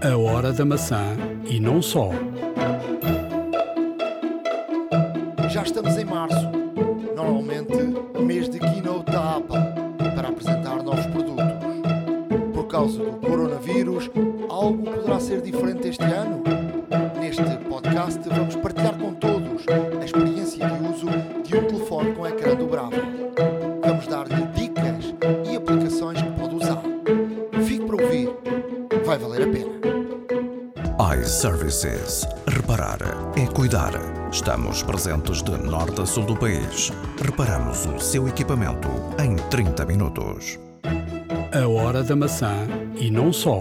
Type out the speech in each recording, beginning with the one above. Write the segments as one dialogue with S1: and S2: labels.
S1: A hora da maçã e não só.
S2: Já estamos em março, normalmente mês de keynote da Apple, para apresentar novos produtos. Por causa do coronavírus, algo poderá ser diferente este ano?
S3: iServices. Reparar é cuidar. Estamos presentes de norte a sul do país. Reparamos o seu equipamento em 30 minutos.
S1: A hora da maçã e não só.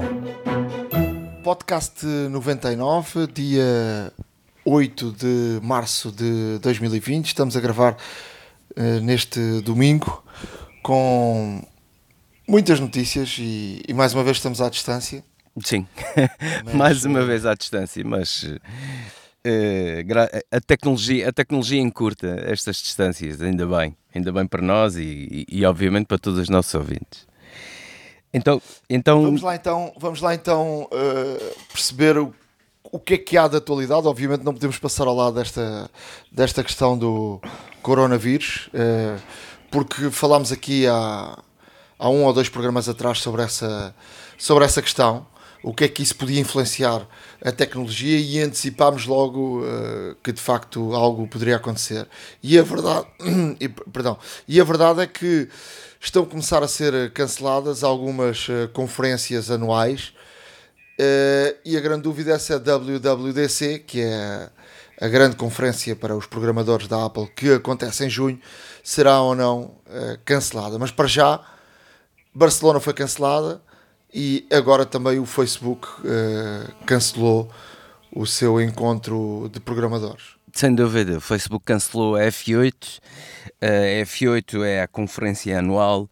S2: Podcast 99, dia 8 de março de 2020. Estamos a gravar eh, neste domingo com muitas notícias e, e mais uma vez estamos à distância.
S4: Sim,
S2: Mas,
S4: mais uma
S2: eh,
S4: vez à distância, mas gra- a, tecnologia, a tecnologia encurta estas distâncias, ainda bem, ainda bem para nós e, e, e, obviamente para todos os nossos ouvintes. Então, então
S2: Vamos lá então, vamos lá então eh, perceber o, o que é que há de atualidade. Obviamente não podemos passar ao lado desta, desta questão do coronavírus, eh, porque falámos aqui há, há um ou dois programas atrás sobre essa, sobre essa questão. O que é que isso podia influenciar a tecnologia e antecipámos logo eh, que de facto algo poderia acontecer. E a verdade, e, perdão, e a verdade é que estão a começar a ser canceladas algumas eh, conferências anuais eh, e a grande dúvida é se a WWDC, que é a grande conferência para os programadores da Apple que acontece em junho, será ou não cancelada. Mas para já, Barcelona foi cancelada e agora também o Facebook eh, cancelou o seu encontro de programadores.
S4: sem dúvida, o Facebook cancelou a F8. A F8 é a conferência anual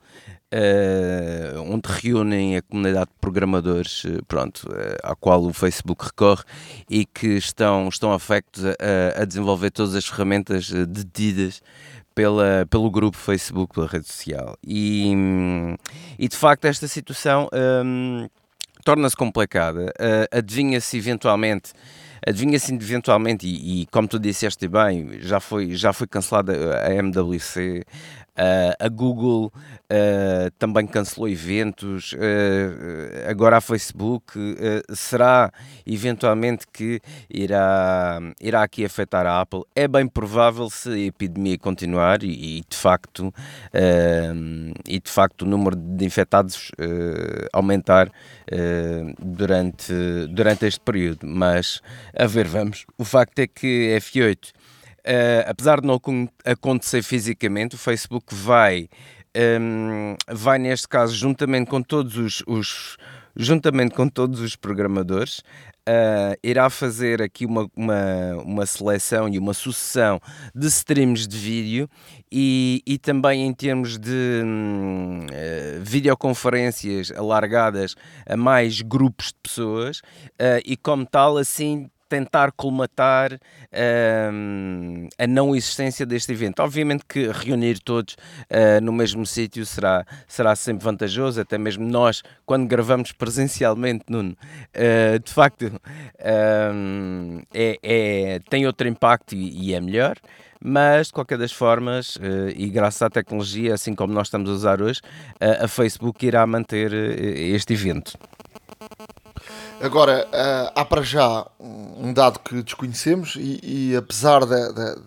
S4: eh, onde reúnem a comunidade de programadores, eh, pronto, eh, à qual o Facebook recorre e que estão, estão afectos a, a desenvolver todas as ferramentas eh, detidas pela, pelo grupo Facebook, pela rede social. E, e de facto, esta situação hum, torna-se complicada. Uh, adivinha-se eventualmente. Adivinha-se eventualmente, e, e como tu disseste bem, já foi, já foi cancelada a MWC, uh, a Google uh, também cancelou eventos, uh, agora a Facebook. será eventualmente que irá, irá aqui afetar a Apple? É bem provável se a epidemia continuar e, e de facto e de facto o número de infectados aumentar durante, durante este período. Mas a ver, vamos. O facto é que F8, uh, apesar de não acon- acontecer fisicamente, o Facebook vai, um, vai neste caso, juntamente com todos os, os juntamente com todos os programadores, Uh, irá fazer aqui uma, uma, uma seleção e uma sucessão de streams de vídeo e, e também em termos de hum, eh, videoconferências alargadas a mais grupos de pessoas uh, e como tal assim tentar colmatar a não existência deste evento. Obviamente que reunir todos uh, no mesmo sítio será, será sempre vantajoso, até mesmo nós, quando gravamos presencialmente, Nuno, uh, de facto é, é- tem outro impacto e, e é melhor. Mas, de qualquer das formas, eh, e graças à tecnologia, assim como nós estamos a usar hoje, a Facebook irá manter este evento.
S2: Agora, ah, há para já um dado que desconhecemos e, e apesar da- da-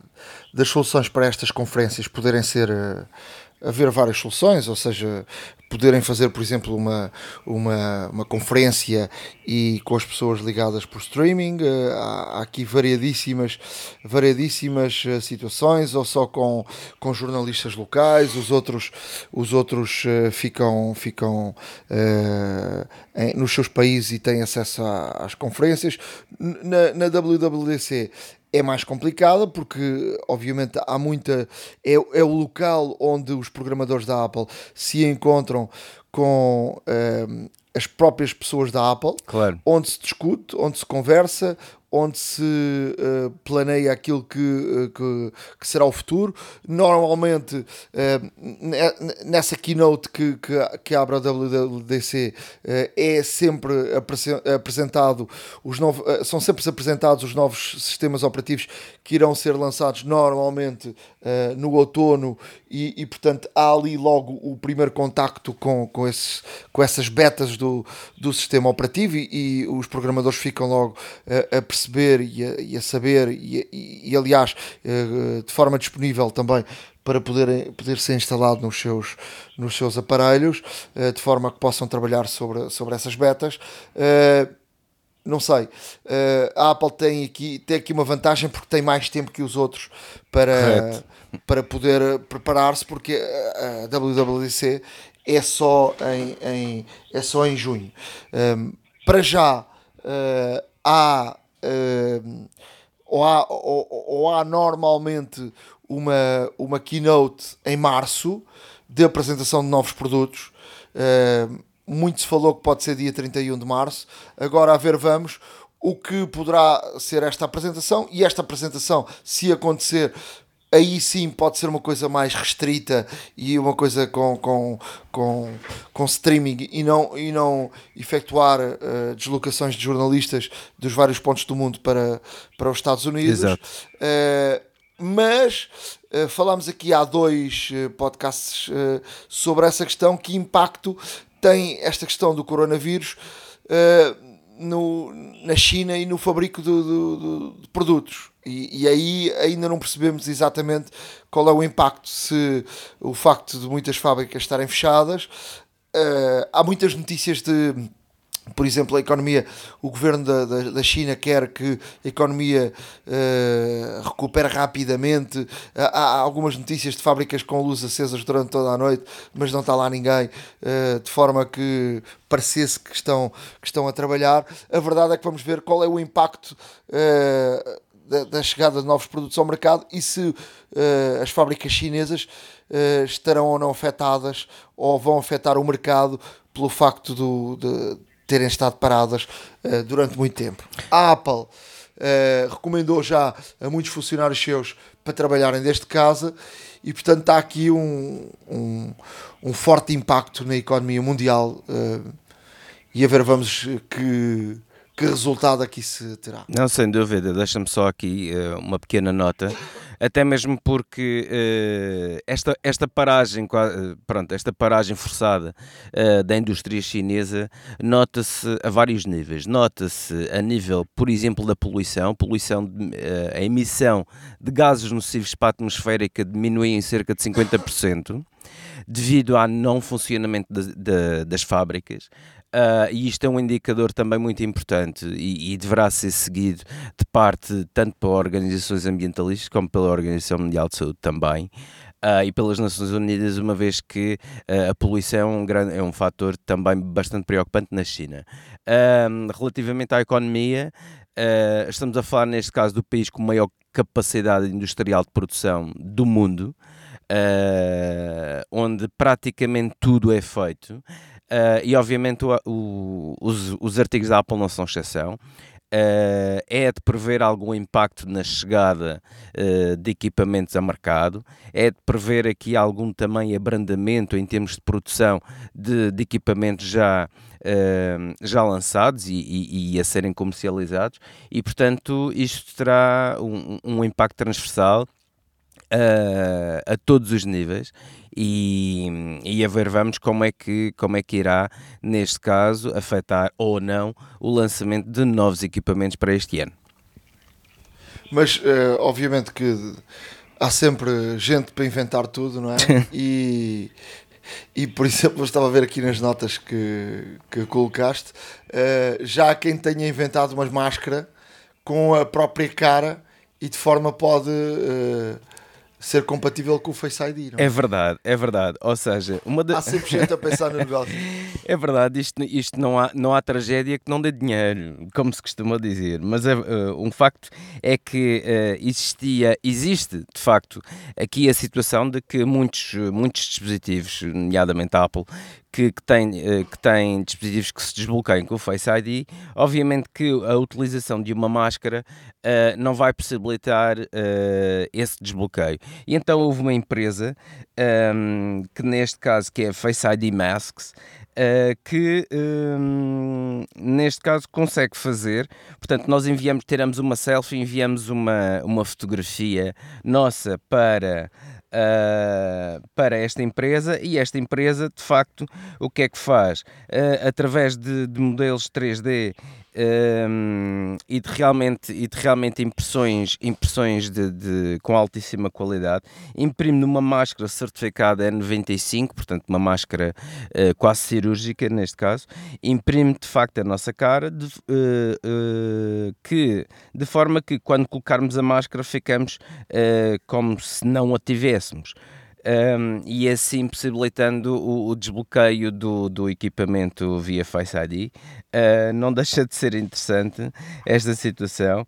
S2: das soluções para estas conferências poderem ser ah, haver várias soluções, ou seja, poderem fazer, por exemplo, uma, uma, uma conferência e com as pessoas ligadas por streaming, ah, há, aqui variadíssimas, variadíssimas ah, situações, ou só com, com jornalistas locais, os outros, os outros ah, ficam, ficam ah, em- nos seus países e têm acesso a- às conferências. Na, na WWDC é mais complicada porque obviamente há muita é, é o local onde os programadores da Apple se encontram com ehm, as próprias pessoas da Apple
S4: Claro.
S2: onde se discute, onde se conversa, onde se uh, planeia aquilo que, uh, que, que, será o futuro. Normalmente, uh, nessa keynote que, que, que abre a WWDC, é sempre apresentado os novos, são sempre apresentados os novos sistemas operativos que irão ser lançados normalmente no outono e, e, portanto há ali logo o primeiro contacto com, com, esses, com essas betas do, do sistema operativo e, e os programadores ficam logo a, a perceber e a, e a saber e, aliás eh, de forma disponível também para poder, poder ser instalado nos seus, nos seus aparelhos eh, de forma que possam trabalhar sobre, sobre essas betas. Eh, não sei. a Apple tem aqui, tem aqui uma vantagem porque tem mais tempo que os outros para, para poder preparar-se, porque a WWDC é só em, em, é só em junho. Um, para já uh, há uh, ou há, ou, ou, há normalmente uma, uma keynote em março de apresentação de novos produtos. Uh, muito se falou que pode ser dia 31 de março. Agora a ver, vamos o que poderá ser esta apresentação e esta apresentação, se acontecer, aí sim pode ser uma coisa mais restrita e uma coisa com, com, com, com streaming e não, e não efetuar uh, deslocações de jornalistas dos vários pontos do mundo para, para os Estados Unidos. Exato. Uh, mas uh, falámos aqui há dois podcasts sobre essa questão, que impacto tem esta questão do coronavírus no, na China e no fabrico do, do, do, de produtos. E, e, aí ainda não percebemos exatamente qual é o impacto. Se o facto de muitas fábricas estarem fechadas, uh, há muitas notícias de por exemplo, a economia, o governo da, da, da China quer que a economia uh, recupere rapidamente. Há, há, algumas notícias de fábricas com luz acesas durante toda a noite, mas não está lá ninguém, uh, de forma que parecesse que estão, que estão a trabalhar. A verdade é que vamos ver qual é o impacto. Uh, da, da, chegada de novos produtos ao mercado e se as fábricas chinesas estarão ou não afetadas ou vão afetar o mercado pelo facto do, de, terem estado paradas uh, durante muito tempo. A Apple uh, recomendou já a muitos funcionários seus para trabalharem desde casa e, portanto, está aqui um, um, um forte impacto na economia mundial. Uh, e a ver, vamos que, que resultado aqui se terá.
S4: Não, sem dúvida. Deixa-me só aqui uma pequena nota até mesmo porque uh, esta, esta paragem, eh, pronto, esta paragem forçada uh, da indústria chinesa nota-se a vários níveis. Nota-se a nível, por exemplo, da poluição, poluição de, a emissão de gases nocivos para a atmosférica diminui em cerca de 50% devido ao não funcionamento de, de, das fábricas. Uh, e isto é um indicador também muito importante e, e, deverá ser seguido de parte tanto por organizações ambientalistas como pela Organização Mundial de Saúde também. Uh, e pelas Nações Unidas, uma vez que uh, a poluição é um, grande, é um fator também bastante preocupante na China. relativamente à economia, estamos a falar neste caso do país com maior capacidade industrial de produção do mundo, onde praticamente tudo é feito. Uh, e obviamente o, o, os, os artigos da Apple não são exceção. Uh, é de prever algum impacto na chegada uh, de equipamentos a mercado, é de prever aqui algum também abrandamento em termos de produção de, de equipamentos já, uh, já lançados e, e, e, a serem comercializados, e portanto isto terá um, um impacto transversal a todos os níveis e, e a ver vamos como é, que, como é que irá, neste caso, afetar ou não o lançamento de novos equipamentos para este ano.
S2: Mas, uh, obviamente que há sempre gente para inventar tudo, não é? e, e por exemplo, eu estava a ver aqui nas notas que, que colocaste, uh, já há quem tenha inventado uma máscara com a própria cara e de forma pode uh, ser compatível com o Face ID. Não
S4: é? é verdade, é verdade. Ou seja, uma
S2: de... há sempre gente a pensar no negócio.
S4: é verdade, isto, isto não, há, não há tragédia que não dê dinheiro, como se costuma dizer. Mas é, uh, um facto é que uh, existia, existe de facto aqui a situação de que muitos, muitos dispositivos, nomeadamente a Apple, que, que, tem, que tem dispositivos que se desbloqueiam com o Face ID, obviamente que a utilização de uma máscara não vai possibilitar esse desbloqueio. E então houve uma empresa um, que neste caso que é Face ID Masks, uh, que um, neste caso consegue fazer. Portanto, nós enviamos, tiramos uma selfie, enviamos uma, uma fotografia nossa para. Uh, para esta empresa e esta empresa de facto o que é que faz uh, através de, de modelos 3D um, e, de realmente, e de realmente impressões, impressões de, de, com altíssima qualidade. Imprime numa máscara certificada N95, portanto, uma máscara uh, quase cirúrgica neste caso. Imprime de facto a nossa cara, de, que, de forma que quando colocarmos a máscara ficamos como se não a tivéssemos um, e assim possibilitando o, o desbloqueio do, do, equipamento via Face ID. Uh, não deixa de ser interessante esta situação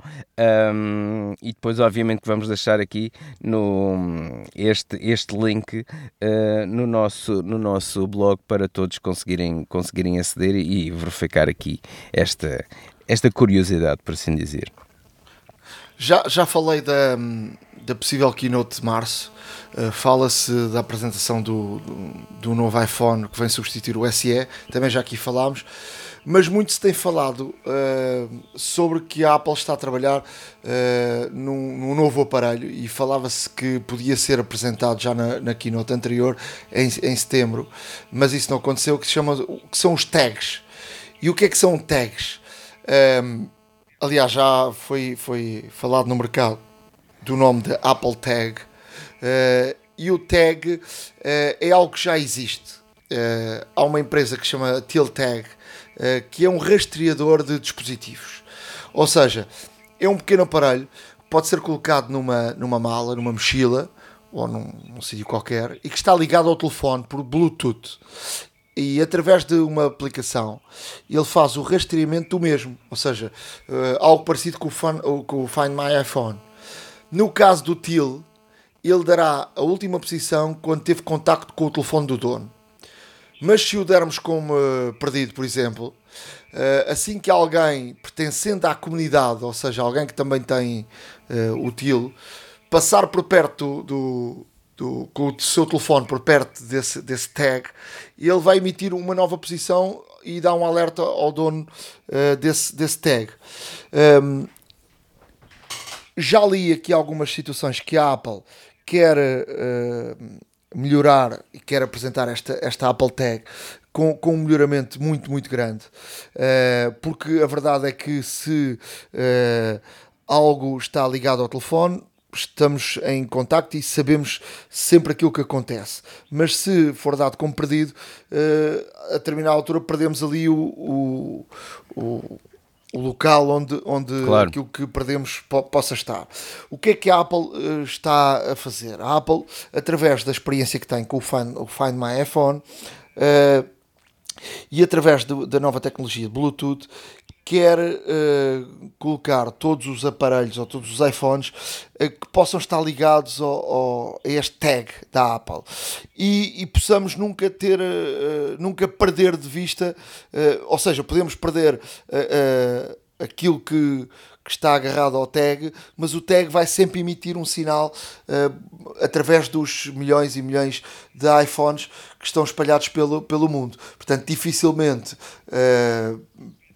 S4: um, e depois obviamente vamos deixar aqui no, este, este link uh, no, nosso, no nosso blog para todos conseguirem, conseguirem aceder e verificar aqui esta, esta curiosidade, por assim dizer.
S2: Já, já falei da, da possível keynote de março. Uh, Fala-se da apresentação do, do, do, novo iPhone que vem substituir o SE, também já aqui falámos. Mas muito se tem falado uh, sobre que a Apple está a trabalhar uh, num, num, novo aparelho e falava-se que podia ser apresentado já na, na keynote anterior, em, em setembro, mas isso não aconteceu, que, se chama, que são os tags. E o que é que são tags? aliás, já foi, foi falado no mercado do nome de Apple Tag. Uh, e o tag uh, é algo que já existe. Uh, há uma empresa que se chama TilTag, que é um rastreador de dispositivos. Ou seja, é um pequeno aparelho que pode ser colocado numa, numa mala, numa mochila ou num, num sítio qualquer e que está ligado ao telefone por Bluetooth e através de uma aplicação ele faz o rastreamento do mesmo, ou seja, algo parecido com o, fun, com o, Find My iPhone. No caso do TIL, ele dará a última posição quando teve contacto com o telefone do dono. Mas se o dermos como uh, perdido, por exemplo, uh, assim que alguém pertencente à comunidade, ou seja, alguém que também tem o TIL, passar por perto do, do, com o seu telefone por perto desse, desse tag, ele vai emitir uma nova posição e dá um alerta ao dono uh, desse, desse tag. Um, já li aqui algumas situações que a Apple quer uh, melhorar e quer apresentar esta, esta Apple Tag com, com um melhoramento muito, muito grande. Uh, porque a verdade é que se algo está ligado ao telefone, estamos em contacto e sabemos sempre aquilo que acontece. Mas se for dado como perdido, uh, a determinada altura perdemos ali o, o, o, o local onde, onde claro. aquilo que perdemos po possa estar. O que é que a Apple uh, está a fazer? A Apple, através da experiência que tem com o Find, o Find My iPhone, uh, e através do, da nova tecnologia Bluetooth quer uh, colocar todos os aparelhos ou todos os iPhones uh, que possam estar ligados ao, ao, a este tag da Apple e, e possamos nunca ter, uh, nunca perder de vista, ou seja, podemos perder aquilo que, que, está agarrado ao tag, mas o tag vai sempre emitir um sinal através dos milhões e milhões de iPhones que estão espalhados pelo, pelo mundo. Portanto, dificilmente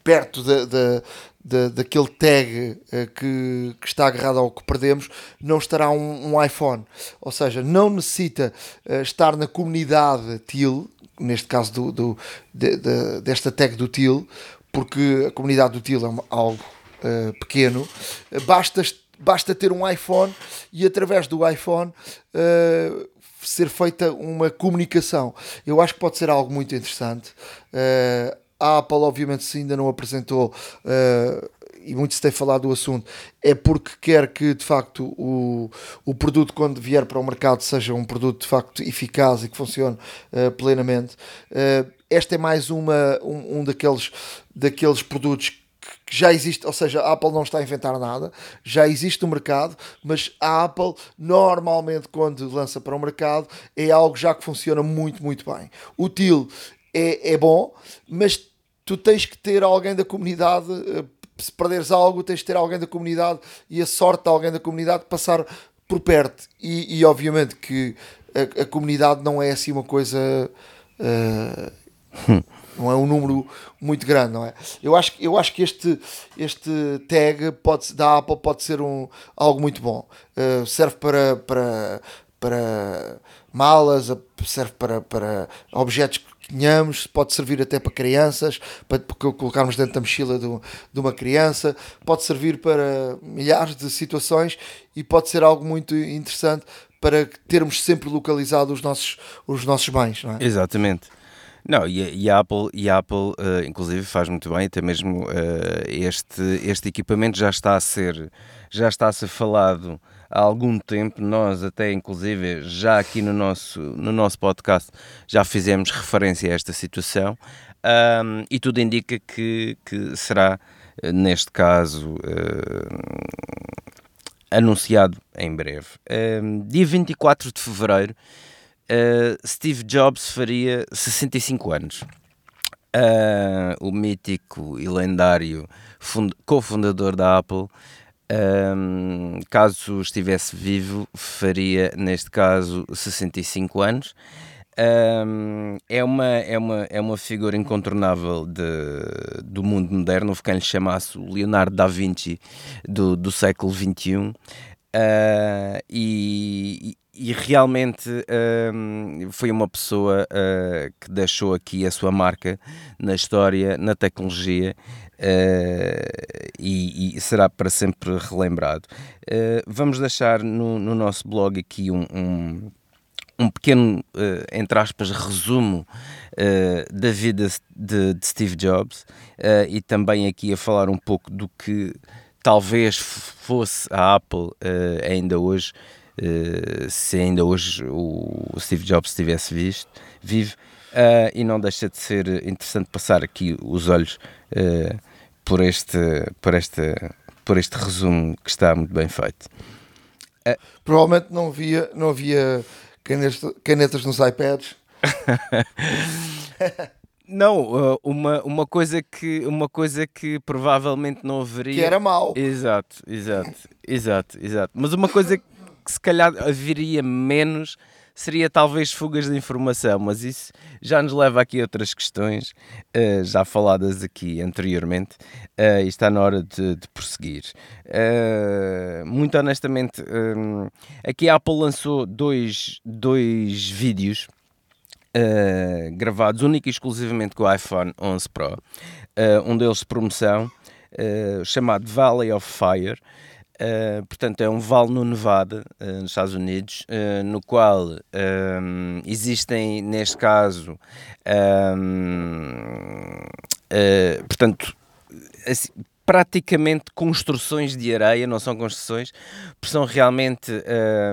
S2: perto da, da, da, daquele tag uh, que, que, está agarrado ao que perdemos, não estará um, um iPhone. Ou seja, não necessita uh, estar na comunidade TIL, neste caso do, do de, de, desta tag do TIL, porque a comunidade do TIL é algo uh, pequeno, basta, basta ter um iPhone e através do iPhone ser feita uma comunicação. Eu acho que pode ser algo muito interessante. Uh, a Apple, obviamente, se ainda não apresentou, uh, e muito se tem falado do assunto, é porque quer que, de facto, o, o produto, quando vier para o mercado, seja um produto, de facto, eficaz e que funcione uh, plenamente. Uh, esta é mais uma, um, um daqueles, daqueles produtos que já existe, ou seja, a Apple não está a inventar nada, já existe no mercado, mas a Apple normalmente quando lança para o mercado é algo já que funciona muito, muito bem. O TIL é, é bom, mas tu tens que ter alguém da comunidade. eh, Se perderes algo, tens de ter alguém da comunidade e a sorte de alguém da comunidade passar por perto. E, e obviamente que a, a comunidade não é assim uma coisa. eh, não é um número muito grande, não é? Eu acho, eu acho que este, este tag pode, da Apple pode ser um, algo muito bom. Uh, serve para, para, para malas, serve para, para objetos que tenhamos, pode servir até para crianças, para colocarmos dentro da mochila um- de uma criança, pode servir para milhares de situações e pode ser algo muito interessante para termos sempre localizado os nossos, os nossos bens, é?
S4: Exatamente. Não, e, a- Apple, e a Apple eh, inclusive faz muito bem, até mesmo eh, este, este equipamento já está a ser já está a ser falado há algum tempo, nós até inclusive já aqui no nosso, no nosso podcast já fizemos referência a esta situação ahm, e tudo indica que, que será, eh, neste caso, eh, anunciado em breve. Um, dia 24 de fevereiro, uh, Steve Jobs faria 65 anos. Uh, o mítico e lendário fund- cofundador da Apple, um, caso estivesse vivo, faria neste caso 65 anos. Um, é, uma, é, uma, é uma figura incontornável de, do mundo moderno. Houve quem lhe chamasse o Leonardo da Vinci do, do século XXI. Uh, e, e realmente foi uma pessoa uh, que deixou aqui a sua marca na história, na tecnologia. Uh, e, e será para sempre relembrado. Uh, vamos deixar no, no nosso blog aqui um, um um pequeno, uh, entre aspas, resumo uh, da vida de, de Steve Jobs uh, e também aqui a falar um pouco do que talvez fosse a Apple ainda hoje, se ainda hoje o Steve Jobs estivesse visto, vivo, e não deixa de ser interessante passar aqui os olhos por, este, por, este, por este resumo que está muito bem feito.
S2: Provavelmente não havia, não havia canetas, canetas nos iPads.
S4: Não, uh, uma, uma, coisa que, uma coisa que provavelmente não haveria.
S2: Que era mau.
S4: Exato, exato, exato, exato. Mas uma coisa que se calhar haveria menos seria talvez fugas de informação, mas isso já nos leva aqui a outras questões, uh, já faladas aqui anteriormente, uh, e está na hora de, de prosseguir. Uh, muito honestamente, aqui a Apple lançou dois, dois vídeos. Gravados única e exclusivamente com o iPhone 11 Pro, um deles de promoção, chamado Valley of Fire. Portanto, é um vale no Nevada, nos Estados Unidos, no qual um, existem, neste caso, um, portanto, assim, praticamente construções de areia, não são construções, são realmente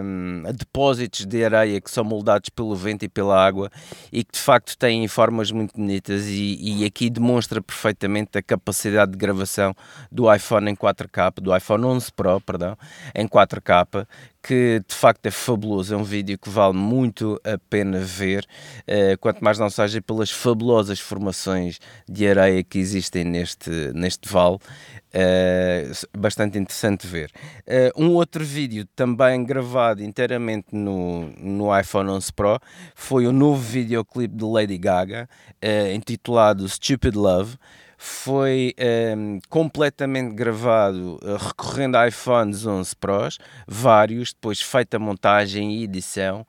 S4: um, depósitos de areia que são moldados pelo vento e pela água e que de facto têm formas muito bonitas e, e aqui demonstra perfeitamente a capacidade de gravação do iPhone em 4K, do iPhone 11 Pro, perdão, em 4K, que de facto é fabuloso, é um vídeo que vale muito a pena ver, uh, quanto mais não seja pelas fabulosas formações de areia que existem neste, neste vale, uh, bastante interessante ver. Uh, um outro vídeo também gravado inteiramente no, no iPhone 11 Pro foi o novo videoclipe de Lady Gaga, intitulado Stupid Love, foi um, completamente gravado uh, recorrendo a iPhones 11 Pros, vários, depois feita montagem e edição.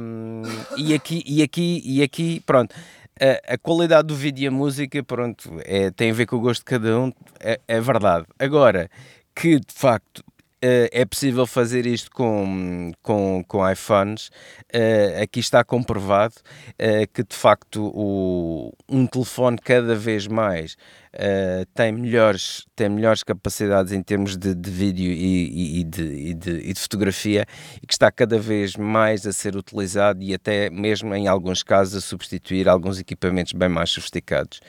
S4: Um, e aqui, e aqui, e aqui, pronto, a, a, qualidade do vídeo e a música, pronto, é, tem a ver com o gosto de cada um, é, é verdade. Agora, que de facto é possível fazer isto com, com, com iPhones. Uh, aqui está comprovado uh, que de facto o, um telefone cada vez mais tem, melhores, tem melhores capacidades em termos de, de vídeo e, e, de, e, de, e, de, fotografia e que está cada vez mais a ser utilizado e até mesmo em alguns casos a substituir alguns equipamentos bem mais sofisticados.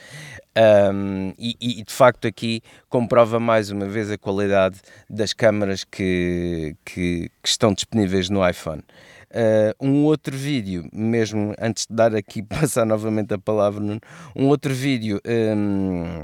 S4: Um, e, e, de facto aqui comprova mais uma vez a qualidade das câmaras que, que, que estão disponíveis no iPhone. Uh, um outro vídeo, mesmo antes de dar aqui, passar novamente a palavra, um outro vídeo. Um,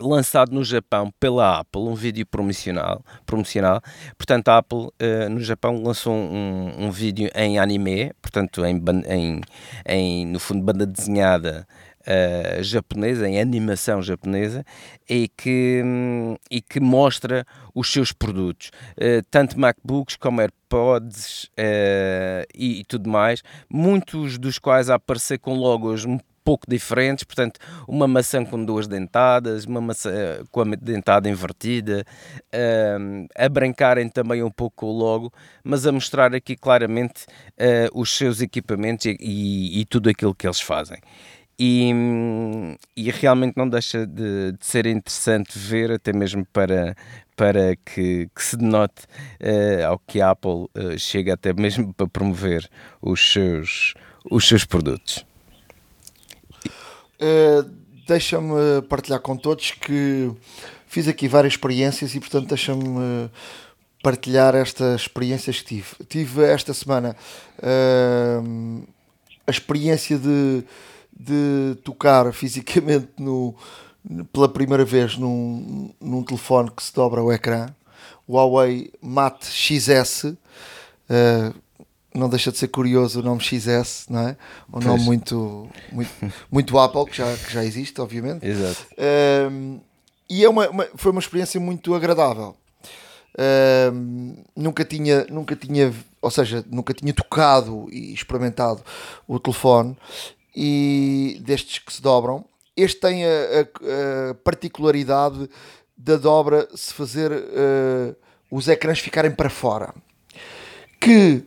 S4: lançado no Japão pela Apple, um vídeo promocional. promocional. Portanto, a Apple uh, no Japão lançou um, um vídeo em anime, portanto, em, em, em no fundo, banda desenhada uh, japonesa, em animação japonesa, e que, um, e que mostra os seus produtos, uh, tanto MacBooks como AirPods uh, e, e, tudo mais, muitos dos quais a aparecer com logos um pouco diferentes, portanto, uma maçã com duas dentadas, uma maçã com a dentada invertida, a brincarem também um pouco o logo, mas a mostrar aqui claramente os seus equipamentos e, e, e tudo aquilo que eles fazem. E, e realmente não deixa de, de, ser interessante ver, até mesmo para, para que, que se denote uh, ao que a Apple uh, chega até mesmo para promover os seus, os seus produtos.
S2: Uh, deixa-me partilhar com todos que fiz aqui várias experiências e, portanto, deixa-me partilhar estas experiências que tive. Tive esta semana a experiência de de tocar fisicamente no, pela primeira vez num, num telefone que se dobra o ecrã, o Huawei Mate XS. Uh, não deixa de ser curioso o nome XS, não é? Um nome muito, muito, muito Apple, que já, que já existe, obviamente.
S4: Exato.
S2: Uh, e é uma, uma, foi uma experiência muito agradável. Uh, nunca tinha, nunca tinha, ou seja, nunca tinha tocado e experimentado o telefone e destes que se dobram. Este tem a, a, a particularidade da dobra se fazer uh, os ecrãs ficarem para fora. Que,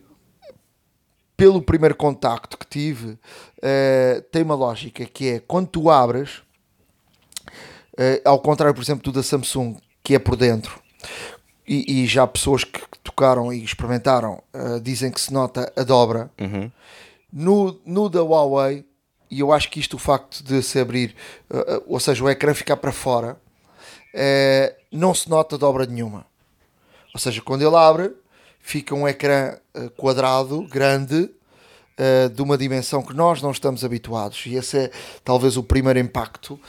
S2: pelo primeiro contacto que tive, uh, tem uma lógica que é quando tu abres, uh, ao contrário, por exemplo, do da Samsung, que é por dentro, e, e já pessoas que tocaram e experimentaram dizem que se nota a dobra.
S4: Uhum.
S2: No, no da Huawei e eu acho que isto, o facto de se abrir, uh, ou seja, o ecrã ficar para fora, uh, não se nota dobra nenhuma. Ou seja, quando ele abre, fica um ecrã quadrado, grande, de uma dimensão que nós não estamos habituados. E esse é talvez o primeiro impacto.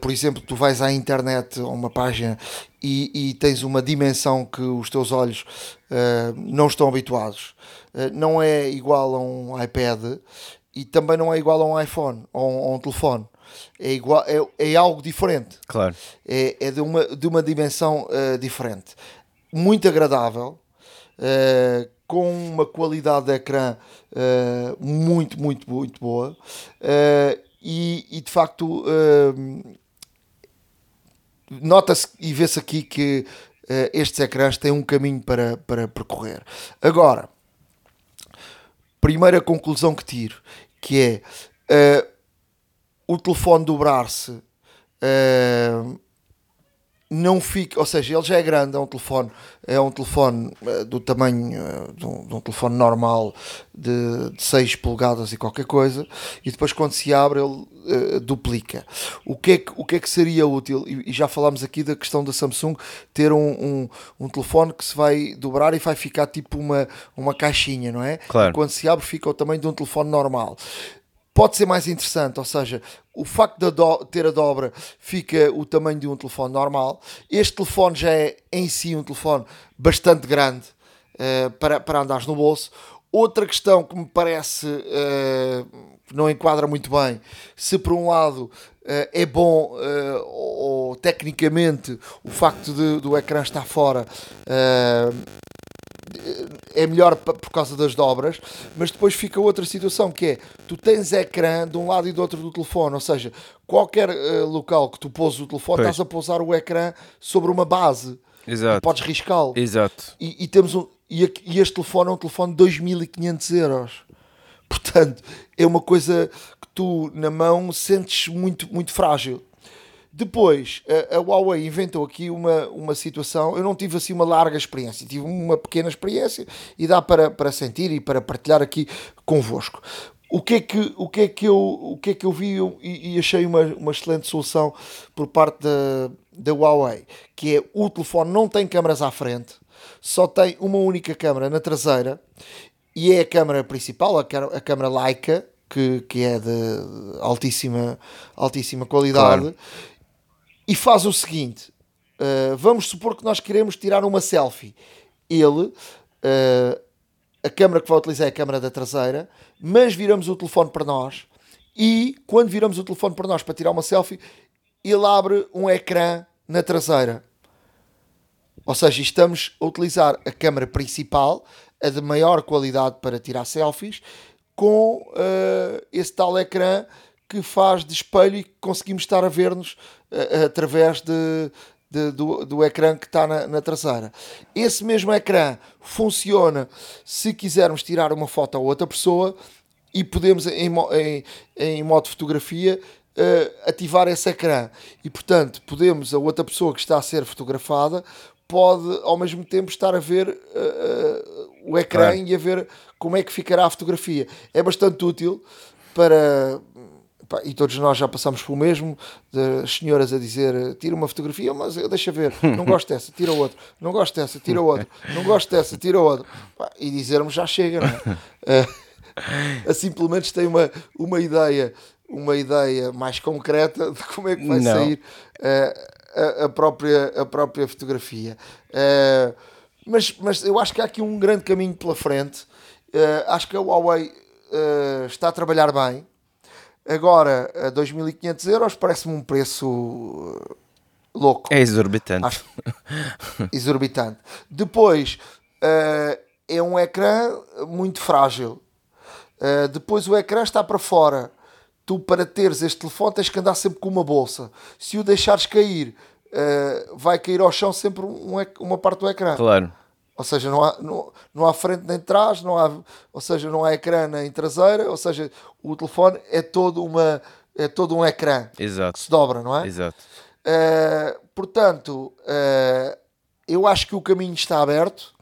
S2: por exemplo, tu vais à internet, a uma página, e, e tens uma dimensão que os teus olhos não estão habituados. não é igual a um iPad e também não é igual a um iPhone ou a um, telefone. É, igual, é, é algo diferente.
S4: Claro.
S2: É, é de, uma, de uma dimensão uh, diferente. Muito agradável, uh, com uma qualidade de ecrã uh, muito, muito, muito boa. E, e, de facto, nota-se e vê-se aqui que estes ecrãs têm um caminho para, para percorrer. Agora, primeira conclusão que tiro que é uh, o telefone dobrar-se uh, não fica, ou seja, ele já é grande, é um telefone, é um telefone uh, do tamanho de um, de, um, telefone normal de, de 6 polegadas e qualquer coisa, e depois quando se abre ele duplica. O que, é que, o que é que seria útil? E, e já falámos aqui da questão da Samsung ter um, um, um, telefone que se vai dobrar e vai ficar tipo uma, uma caixinha, não é?
S4: Claro.
S2: E quando se abre fica o tamanho de um telefone normal pode ser mais interessante, ou seja, o facto de ter a dobra fica o tamanho de um telefone normal. Este telefone já é em si um telefone bastante grande uh, para, para andares no bolso. Outra questão que me parece uh, não enquadra muito bem, se por um lado uh, é bom ou, ou, tecnicamente o facto de, do ecrã estar fora é melhor por causa das dobras, mas depois fica outra situação que é tu tens ecrã de um lado e do outro do telefone, ou seja, qualquer uh, local que tu pôs o telefone, pois. estás a pousar o ecrã sobre uma base.
S4: Exato.
S2: podes riscá-lo.
S4: Exato.
S2: E, e, temos um, e, e este telefone é um telefone de 2500 euros. Portanto, é uma coisa que tu na mão sentes muito, muito frágil. Depois, a, Huawei inventou aqui uma, uma situação. Eu não tive assim uma larga experiência, tive uma pequena experiência e dá para, para sentir e para partilhar aqui convosco. O que é que, o que, é que, eu, o que, é que eu vi e, e achei uma, uma excelente solução por parte da, da Huawei, que é o telefone não tem câmaras à frente, só tem uma única câmera na traseira e é a câmara principal, a, a câmara Leica, que, que é de altíssima, altíssima qualidade, claro. E faz o seguinte: uh, vamos supor que nós queremos tirar uma selfie. Ele, uh, a câmara que vai utilizar é a câmara da traseira, mas viramos o telefone para nós, e quando viramos o telefone para nós para tirar uma selfie, ele abre um ecrã na traseira. Ou seja, estamos a utilizar a câmara principal a de maior qualidade para tirar selfies, com uh, esse tal ecrã que faz de espelho e conseguimos estar a ver-nos uh, através de, de, do, do ecrã que está na, na, traseira. Esse mesmo ecrã funciona se quisermos tirar uma foto a outra pessoa e podemos, em, em, em modo fotografia, uh, ativar esse ecrã. E, portanto, podemos, a outra pessoa que está a ser fotografada, pode ao mesmo tempo estar a ver uh, uh, o ecrã claro. e a ver como é que ficará a fotografia. É bastante útil para. E todos nós já passamos pelo mesmo, das senhoras a dizer tira uma fotografia, mas deixa ver, não gosto dessa, tira outra, não gosto dessa, tira outra, não gosto dessa, tira outra. E dizermos já chega, não é? Uh, assim pelo menos tem uma, uma ideia uma ideia mais concreta de como é que vai não. sair uh, a, a, própria, a própria fotografia. Uh, mas, mas eu acho que há aqui um grande caminho pela frente. Acho que a Huawei está a trabalhar bem. Agora, a 2.500 euros parece-me um preço louco.
S4: É exorbitante. Acho,
S2: exorbitante. Depois, é um ecrã muito frágil. depois, o ecrã está para fora tu para teres este telefone tens que andar sempre com uma bolsa. Se o deixares cair, uh, vai cair ao chão sempre um, uma parte do ecrã.
S4: Claro.
S2: Ou seja, não há, não, não há frente nem trás, não há, ou seja, não há ecrã nem traseira, ou seja, o telefone é todo, uma, é todo um ecrã
S4: Exato.
S2: que se dobra, não é?
S4: Exato.
S2: Uh, portanto, uh, eu acho que o caminho está aberto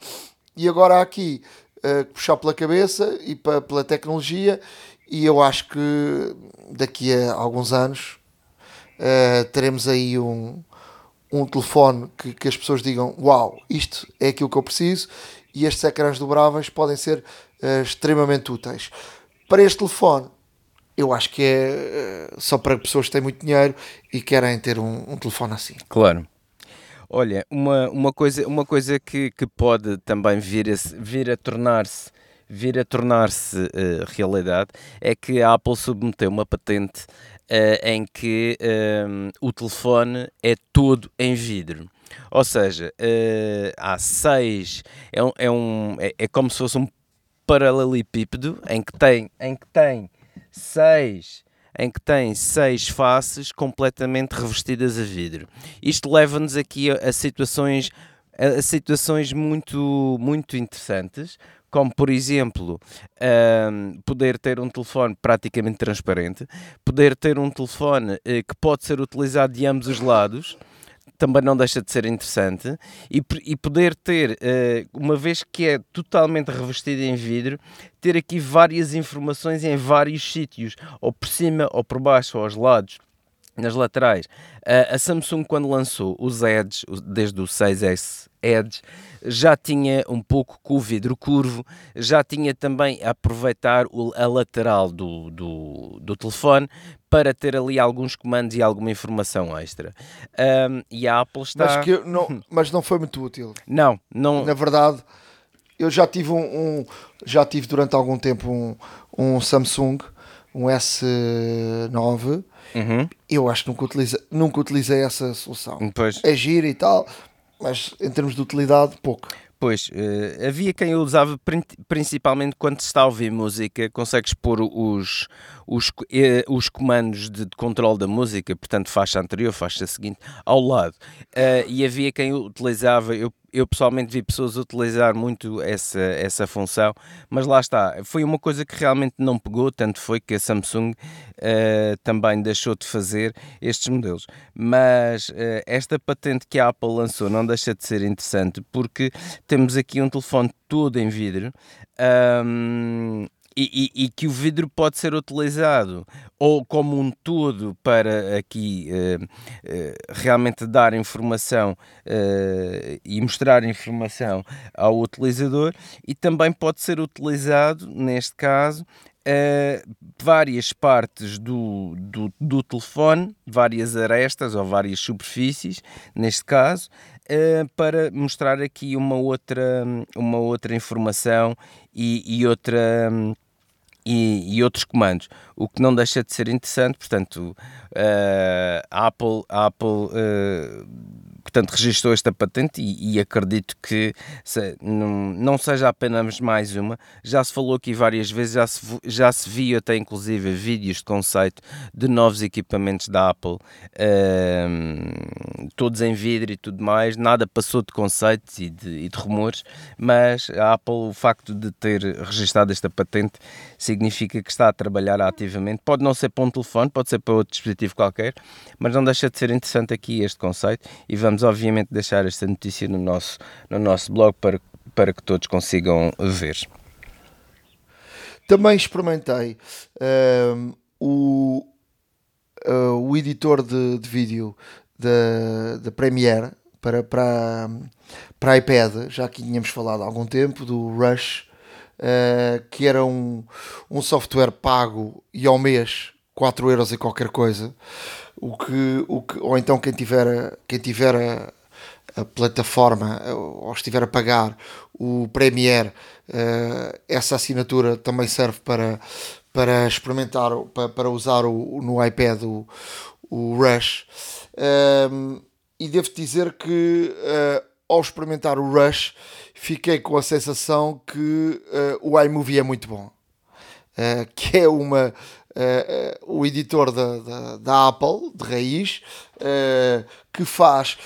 S2: e agora há aqui uh, puxar pela cabeça e pela tecnologia e eu acho que daqui a alguns anos teremos aí um, um telefone que, que as pessoas digam: Uau, isto é aquilo que eu preciso, e estes ecrãs dobráveis podem ser uh, extremamente úteis. Para este telefone, eu acho que é uh, só para pessoas que têm muito dinheiro e querem ter um, um telefone assim.
S4: Claro. Olha, uma, uma coisa, uma coisa que, que pode também vir a, vir a tornar-se vir a tornar-se uh, realidade é que a Apple submeteu uma patente uh, em que um, o telefone é todo em vidro. Ou seja, uh, há seis, é, um, é, um, é, é, como se fosse um paralelepípedo em que tem, em que tem seis em que tem seis faces completamente revestidas a vidro. Isto leva-nos aqui a, a situações a, situações muito muito interessantes como por exemplo um, poder ter um telefone praticamente transparente, poder ter um telefone uh, que pode ser utilizado de ambos os lados, também não deixa de ser interessante, e, e poder ter, uh, uma vez que é totalmente revestido em vidro, ter aqui várias informações em vários sítios, ou por cima, ou por baixo, ou aos lados nas laterais. A Samsung, quando lançou os Edge, desde o 6S Edge, já tinha um pouco com o vidro curvo, já tinha também a aproveitar a lateral do, do, do telefone para ter ali alguns comandos e alguma informação extra. Um, e a Apple está.
S2: Mas, que não, mas não foi muito útil.
S4: Não, não.
S2: Na verdade, eu já tive um, um já tive durante algum tempo um, um Samsung, um S9.
S4: Uhum.
S2: Eu acho que nunca, utiliza, nunca utilizei essa solução.
S4: Pois.
S2: É gira e tal, mas em termos de utilidade, pouco.
S4: Pois, uh, havia quem usava principalmente quando se está a ouvir música, consegues pôr os, os, uh, os comandos de, de controle da música, portanto faixa anterior, faixa seguinte, ao lado. Uh, e havia quem utilizava, eu eu pessoalmente vi pessoas utilizar muito essa, essa função, mas lá está, foi uma coisa que realmente não pegou, tanto foi que a Samsung uh, também deixou de fazer estes modelos. Mas uh, esta patente que a Apple lançou não deixa de ser interessante porque temos aqui um telefone todo em vidro. Um, e, e, e, que o vidro pode ser utilizado ou como um todo para aqui uh, uh, realmente dar informação uh, e mostrar informação ao utilizador e também pode ser utilizado neste caso várias partes do, do, do, telefone, várias arestas ou várias superfícies, neste caso, para mostrar aqui uma outra, uma outra informação e, e outra e, e, outros comandos, o que não deixa de ser interessante. Portanto, uh, a Apple, Apple uh, portanto, registrou esta patente e, e acredito que se, não, não seja apenas mais uma. Já se falou aqui várias vezes, já se, já se viu até inclusive vídeos de conceito de novos equipamentos da Apple, uh, todos em vidro e tudo mais. Nada passou de conceitos e de, e de rumores, mas a Apple, o facto de ter registrado esta patente, significa que está a trabalhar ativamente. Pode não ser para um telefone, pode ser para outro dispositivo qualquer, mas não deixa de ser interessante aqui este conceito e vamos obviamente deixar esta notícia no nosso, no nosso blog para, para que todos consigam ver.
S2: Também experimentei uh, o, uh, o editor de, de vídeo da, da Premiere para, para, para iPad, já que tínhamos falado há algum tempo, do Rush, uh, que era um, um software pago e ao mês 4 euros e qualquer coisa, o que, o que, ou então quem tiver, quem tiver a, a plataforma ou estiver a pagar o Premiere, uh, essa assinatura também serve para, para experimentar, para, para usar o, no iPad o, o Rush. Um, ehm, e devo dizer que uh, ao experimentar o Rush fiquei com a sensação que uh, o iMovie é muito bom. que é uma uh, o editor da, da, da, Apple, de raiz, uh, que faz,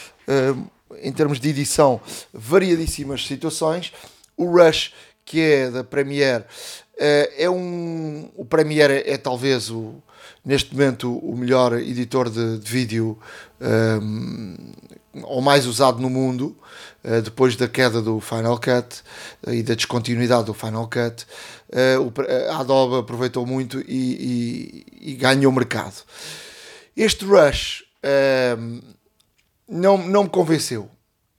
S2: em termos de edição, variadíssimas situações. O Rush, que é da Premiere, é um. O Premiere é, é talvez o, neste momento o melhor editor de, de vídeo um, ou mais usado no mundo uh, depois da queda do Final Cut uh, e da descontinuidade do Final Cut uh, a Adobe aproveitou muito e, e, e ganhou mercado. Este Rush ehm, não, não me convenceu.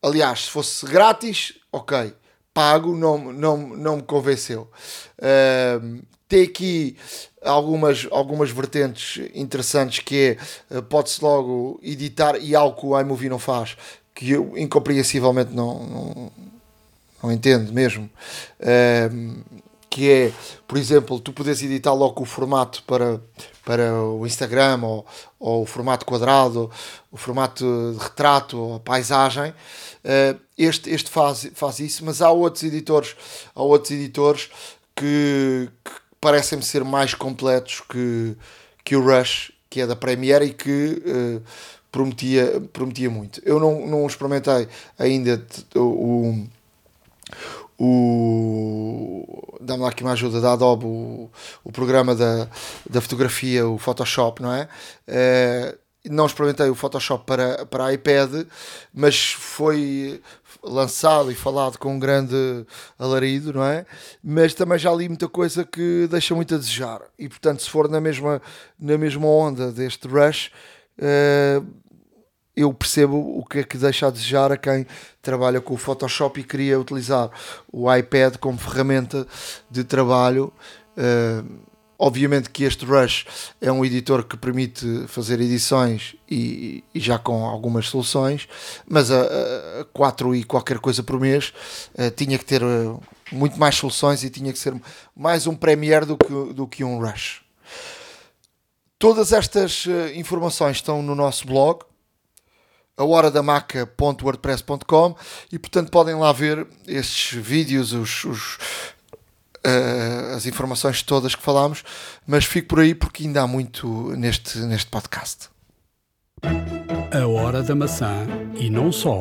S2: Aliás se fosse grátis ok. Pago não, não, não me convenceu. Ehm, tem aqui algumas, algumas vertentes interessantes que é, eh, pode-se logo editar e algo que o iMovie não faz, que eu incompreensivelmente não, não, não entendo mesmo. Um, que é, por exemplo, tu podes editar logo o formato para, para o Instagram ou, ou o formato quadrado, o formato de retrato ou paisagem. Uh, este este faz, faz isso, mas há outros editores, há outros editores que parecem-me ser mais completos que, que o Rush, que é da Premiere e que uh, prometia, prometia muito. Eu não, não experimentei ainda o. o dá-me lá aqui uma ajuda da Adobe, o, o programa da, da fotografia, o Photoshop, não é? Uh, não experimentei o Photoshop para, para iPad, mas foi lançado e falado com um grande alarido, não é? Mas também já li muita coisa que deixa muito a desejar. E portanto, se for na mesma, na mesma onda deste Rush, uh, eu percebo o que é que deixa a desejar a quem trabalha com o Photoshop e queria utilizar o iPad como ferramenta de trabalho. Uh, Obviamente que este Rush é um editor que permite fazer edições e, e já com algumas soluções, mas a, a 4 e qualquer coisa por mês uh, tinha que ter uh, muito mais soluções e tinha que ser mais um Premiere do que, do que um Rush. Todas estas uh, informações estão no nosso blog, a horadamaca.wordpress.com e portanto podem lá ver estes vídeos, os, os, uh, as informações todas que falámos, mas fico por aí porque ainda há muito neste, neste podcast.
S1: A hora da maçã e não só.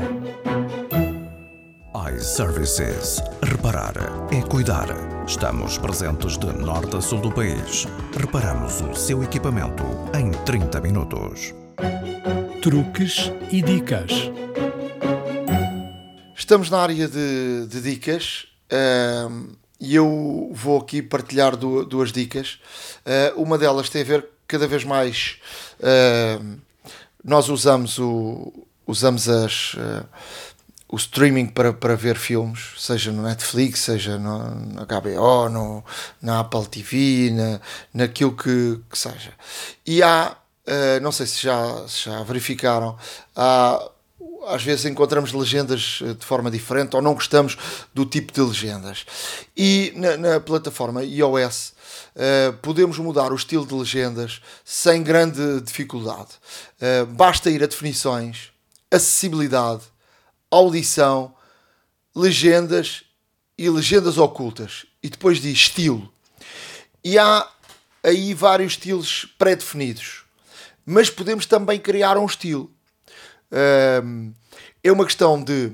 S3: iServices. Reparar é cuidar. Estamos presentes de norte a sul do país. Reparamos o seu equipamento em 30 minutos.
S1: Truques e dicas.
S2: Estamos na área de, de dicas. Uh, e eu vou aqui partilhar duas dicas. Uh, uma delas tem a ver cada vez mais. Uh, nós usamos, o, usamos as, uh, o streaming para, para ver filmes, seja no Netflix, seja no, na HBO, no, na Apple TV, na, naquilo que, que seja. E há, não sei se já, se já verificaram, há às vezes encontramos legendas eh, de forma diferente ou não gostamos do tipo de legendas. E na, na plataforma iOS uh, podemos mudar o estilo de legendas sem grande dificuldade. Uh, basta ir a definições, acessibilidade, audição, legendas e legendas ocultas. E depois diz estilo. E há aí vários estilos pré-definidos. Mas podemos também criar um estilo é uma questão de,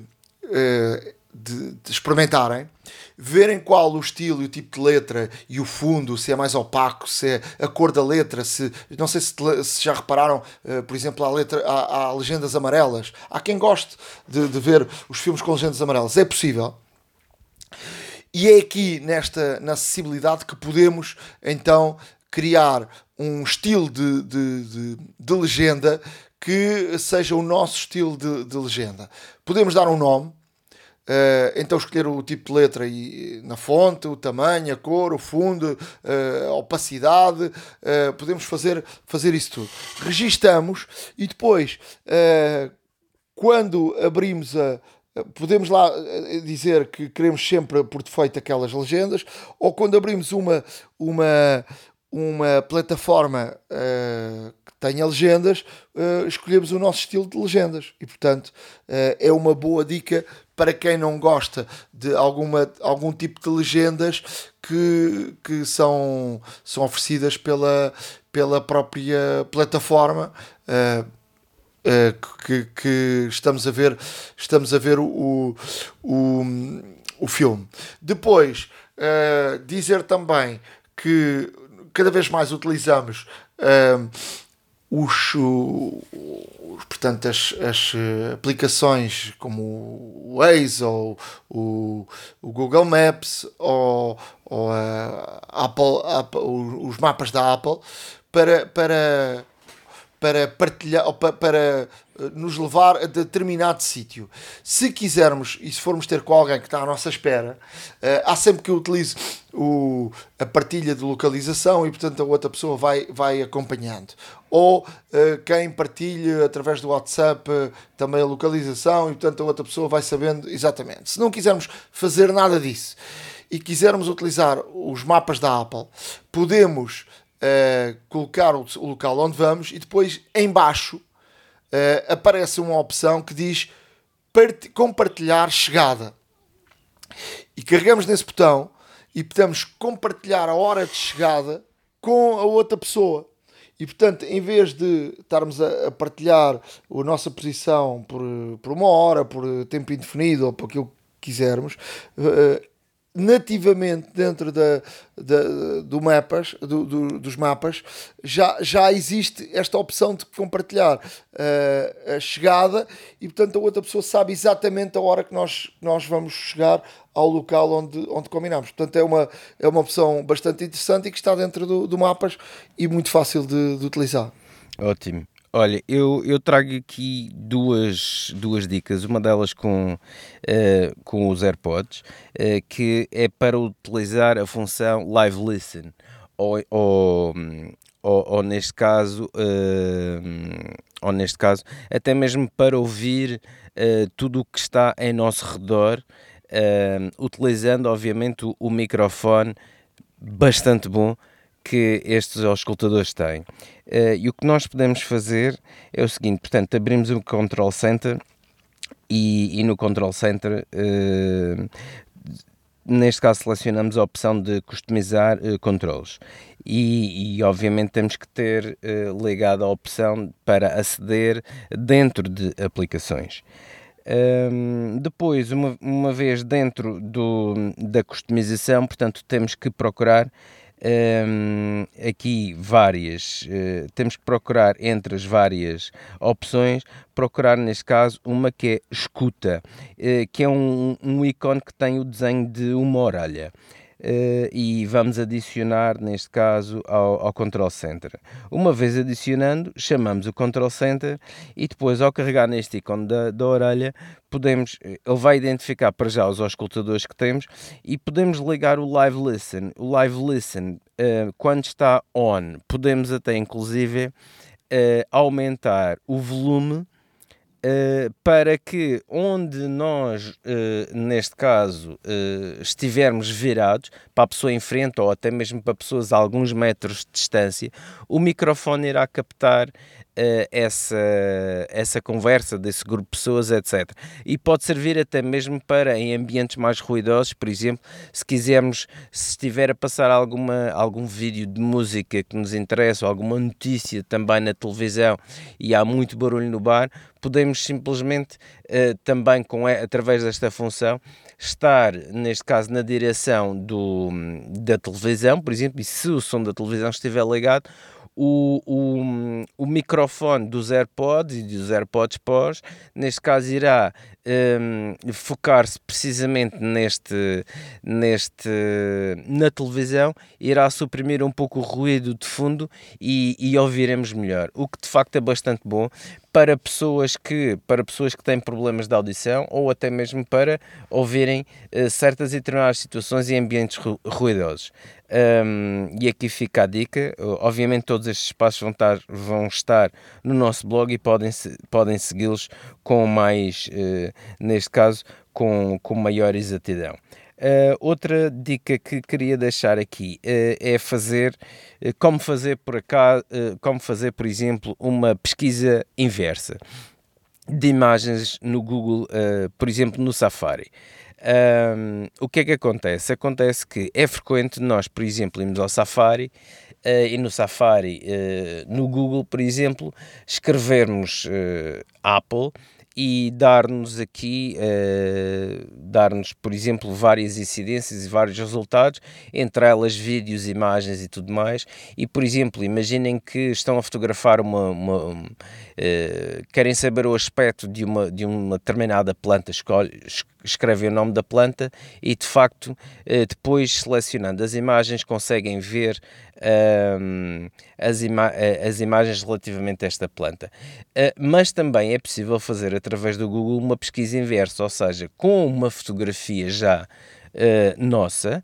S2: eh, de, de, experimentarem, verem qual o estilo e o tipo de letra e o fundo, se é mais opaco, se é a cor da letra, se não sei se, se já repararam, eh, por exemplo, há, letra, há, há legendas amarelas. Há quem goste de, de ver os filmes com legendas amarelas. É possível. E é aqui nesta na acessibilidade que podemos então criar um estilo de, de, de, de legenda que seja o nosso estilo de, de legenda. Podemos dar um nome, Uh, então escolher o tipo de letra e, na fonte, o tamanho, a cor, o fundo, uh, a opacidade, uh, podemos fazer, fazer isso tudo. Registamos e depois, quando abrimos a. Podemos lá dizer que queremos sempre por defeito aquelas legendas, ou quando abrimos uma, uma, uma plataforma tenha legendas, uh, escolhemos o nosso estilo de legendas. E, portanto, uh, é uma boa dica para quem não gosta de alguma, algum tipo de legendas que, que são, são oferecidas pela, pela própria plataforma. Uh, que, que, estamos a ver estamos a ver o, o, o filme depois dizer também que cada vez mais utilizamos os, os, portanto, as, as aplicações como o Waze ou o, o Google Maps ou, ou a Apple, Apple, os mapas da Apple para, para, para partilhar ou para, para nos levar a determinado sítio. Se quisermos e se formos ter com alguém que está à nossa espera, uh, há sempre que eu utilize o, a partilha de localização e, portanto, a outra pessoa vai, vai acompanhando. Ou uh, quem partilha através do WhatsApp uh, também a localização e, portanto, a outra pessoa vai sabendo exatamente. Se não quisermos fazer nada disso e quisermos utilizar os mapas da Apple, podemos colocar o, o local onde vamos e depois, em baixo, uh, aparece uma opção que diz compartilhar chegada. E carregamos nesse botão e podemos compartilhar a hora de chegada com a outra pessoa. E portanto, em vez de estarmos a, a partilhar a nossa posição por, por uma hora, por tempo indefinido ou por aquilo que quisermos, uh, nativamente dentro da, da do mapas, do, do, dos mapas, já, já existe esta opção de compartilhar uh, a chegada e, portanto, a outra pessoa sabe exatamente a hora que nós, nós vamos chegar ao local onde, onde combinamos. Portanto, é uma, é uma opção bastante interessante e que está dentro do, do mapas e muito fácil de, de utilizar.
S4: Ótimo. Olha, eu, eu trago aqui duas, duas dicas, uma delas com, uh, com os AirPods, uh, que é para utilizar a função Live Listen, ou, ou, ou, ou neste caso, uh, ou neste caso, até mesmo para ouvir tudo o que está em nosso redor, utilizando obviamente o, o microfone bastante bom que estes auscultadores têm. Uh, e o que nós podemos fazer é o seguinte: portanto, abrimos o Control Center e, e no Control Center, uh, neste caso, selecionamos a opção de customizar uh, controles. E, e, obviamente temos que ter uh, ligado a opção para aceder dentro de aplicações. Um, depois, uma, uma vez dentro do, da customização, portanto, temos que procurar um, aqui várias, uh, temos que procurar entre as várias opções, procurar neste caso uma que é escuta, uh, que é um, um ícone que tem o desenho de uma orelha. Uh, e vamos adicionar, neste caso, ao, ao Control Center. Uma vez adicionando, chamamos o Control Center e depois, ao carregar neste ícone da, da orelha, podemos, ele vai identificar para já os auscultadores que temos e podemos ligar o Live Listen. O Live Listen, uh, quando está on, podemos até inclusive uh, aumentar o volume Uh, para que onde nós, uh, neste caso, uh, estivermos virados para a pessoa em frente ou até mesmo para pessoas a alguns metros de distância, o microfone irá captar essa, essa conversa desse grupo de pessoas, etc. E pode servir até mesmo para, em ambientes mais ruidosos, por exemplo, se quisermos, se estiver a passar alguma, algum vídeo de música que nos interessa ou alguma notícia também na televisão e há muito barulho no bar, podemos simplesmente uh, também, com, através desta função, estar, neste caso, na direção do, da televisão, por exemplo, e se o som da televisão estiver ligado, o, o, o microfone dos AirPods e dos AirPods Pros, neste caso irá um, focar-se precisamente neste, neste, na televisão, irá suprimir um pouco o ruído de fundo e, e ouviremos melhor, o que de facto é bastante bom para pessoas que para pessoas que têm problemas de audição ou até mesmo para ouvirem uh, certas e determinadas situações em ambientes ru ruidosos. Um, e aqui fica a dica. Obviamente, todos estes espaços vão estar, vão estar no nosso blog e podem, podem segui-los com mais, uh, neste caso, com, com maior exatidão. Uh, outra dica que queria deixar aqui uh, é fazer uh, como fazer por acaso, como fazer, por exemplo, uma pesquisa inversa de imagens no Google, por exemplo, no Safari. Um, o que é que acontece? Acontece que é frequente nós, por exemplo, irmos ao Safari uh, e no Safari, uh, no Google, por exemplo, escrevermos uh, Apple e dar-nos aqui, uh, dar-nos, por exemplo, várias incidências e vários resultados, entre elas vídeos, imagens e tudo mais. E, por exemplo, imaginem que estão a fotografar uma. uma um, uh, querem saber o aspecto de uma, de uma determinada planta, escolhe, escrevem o nome da planta e, de facto, uh, depois selecionando as imagens, conseguem ver uh, as, ima as, imagens relativamente a esta planta. Uh, mas também é possível fazer através do Google uma pesquisa inversa, ou seja, com uma fotografia já uh, nossa,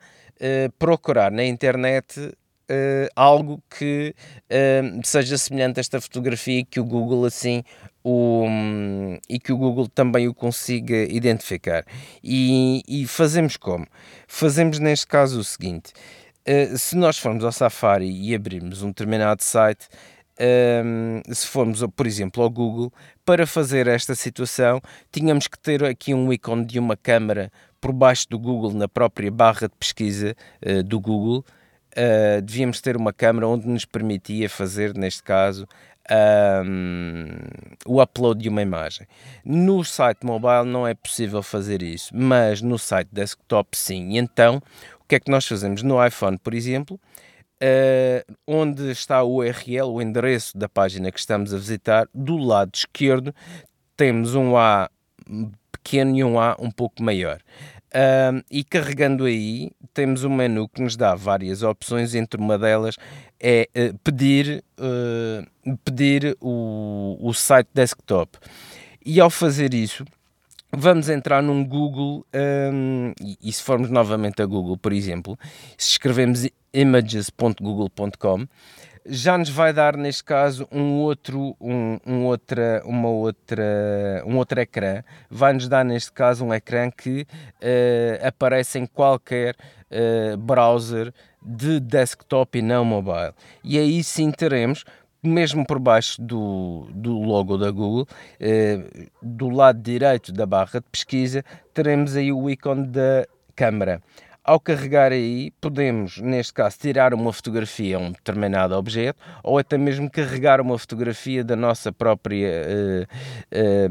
S4: procurar na internet Uh, algo que uh, seja semelhante a esta fotografia que o Google assim o, um, e que o Google também o consiga identificar. E, e, fazemos como? Fazemos neste caso o seguinte: eh, se nós formos ao Safari e abrirmos um determinado site, um, se formos, por exemplo, ao Google, para fazer esta situação, tínhamos que ter aqui um ícone de uma câmera por baixo do Google, na própria barra de pesquisa uh, do Google. Uh, devíamos ter uma câmera onde nos permitia fazer, neste caso, um, o upload de uma imagem. No site mobile não é possível fazer isso, mas no site desktop sim. Então que é que nós fazemos? No iPhone, por exemplo, uh, onde está o URL, o endereço da página que estamos a visitar, do lado esquerdo temos um A pequeno e um A um pouco maior. Uh, e carregando aí, temos um menu que nos dá várias opções, entre uma delas é uh, pedir, uh, pedir o, o site desktop. E ao fazer isso, vamos entrar num Google um, e, se formos novamente a Google, por exemplo, se escrevemos images.google.com, já nos vai dar neste caso um outro, um, um, outra, uma outra, um outro ecrã, vai nos dar neste caso um ecrã que uh, aparece em qualquer uh, browser de desktop e não mobile. E aí sim teremos mesmo por baixo do, do logo da Google, eh, do lado direito da barra de pesquisa, teremos aí o ícone da câmera. Ao carregar aí, podemos, neste caso, tirar uma fotografia a um determinado objeto ou até mesmo carregar uma fotografia da nossa própria eh, eh,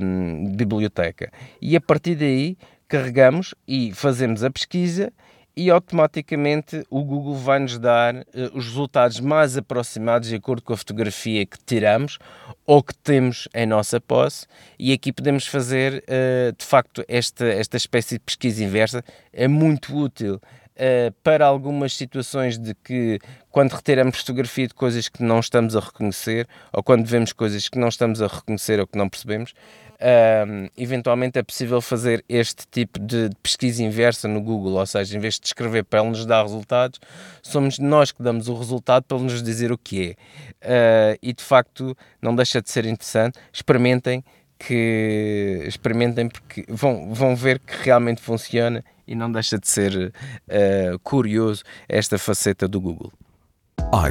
S4: biblioteca. E a partir daí, carregamos e fazemos a pesquisa e automaticamente o Google vai nos dar uh, os resultados mais aproximados de acordo com a fotografia que tiramos ou que temos em nossa posse e aqui podemos fazer uh, de facto esta, esta espécie de pesquisa inversa. É muito útil uh, para algumas situações de que quando retiramos fotografia de coisas que não estamos a reconhecer ou quando vemos coisas que não estamos a reconhecer ou que não percebemos, uh, eventualmente é possível fazer este tipo de, de, pesquisa inversa no Google, ou seja, em vez de escrever para ele nos dar resultados, somos nós que damos o resultado para ele nos dizer o que é. Uh, e de facto não deixa de ser interessante. Experimentem que experimentem porque vão, vão ver que realmente funciona e não deixa de ser uh, curioso esta faceta do Google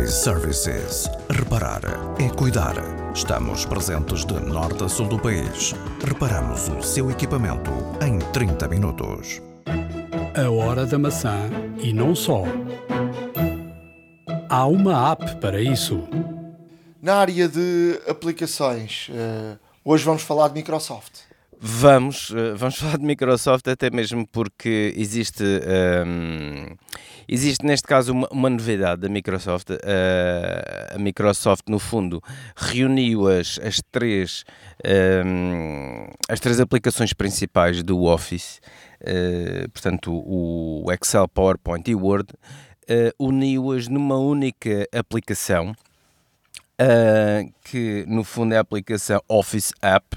S3: iServices. Reparar é cuidar. Estamos presentes de norte a sul do país. Reparamos o seu equipamento em 30 minutos.
S1: A hora da maçã e não só. Há uma app para isso.
S2: Na área de aplicações, uh, hoje vamos falar de Microsoft.
S4: Vamos, uh, vamos falar de Microsoft até mesmo porque existe. Um, Existe neste caso uma, uma novidade da Microsoft. Uh, a Microsoft, no fundo, reuniu as, as, três, um, as três aplicações principais do Office, uh, portanto, o Excel, PowerPoint e Word, uh, uniu-as numa única aplicação. que no fundo é a aplicação Office App,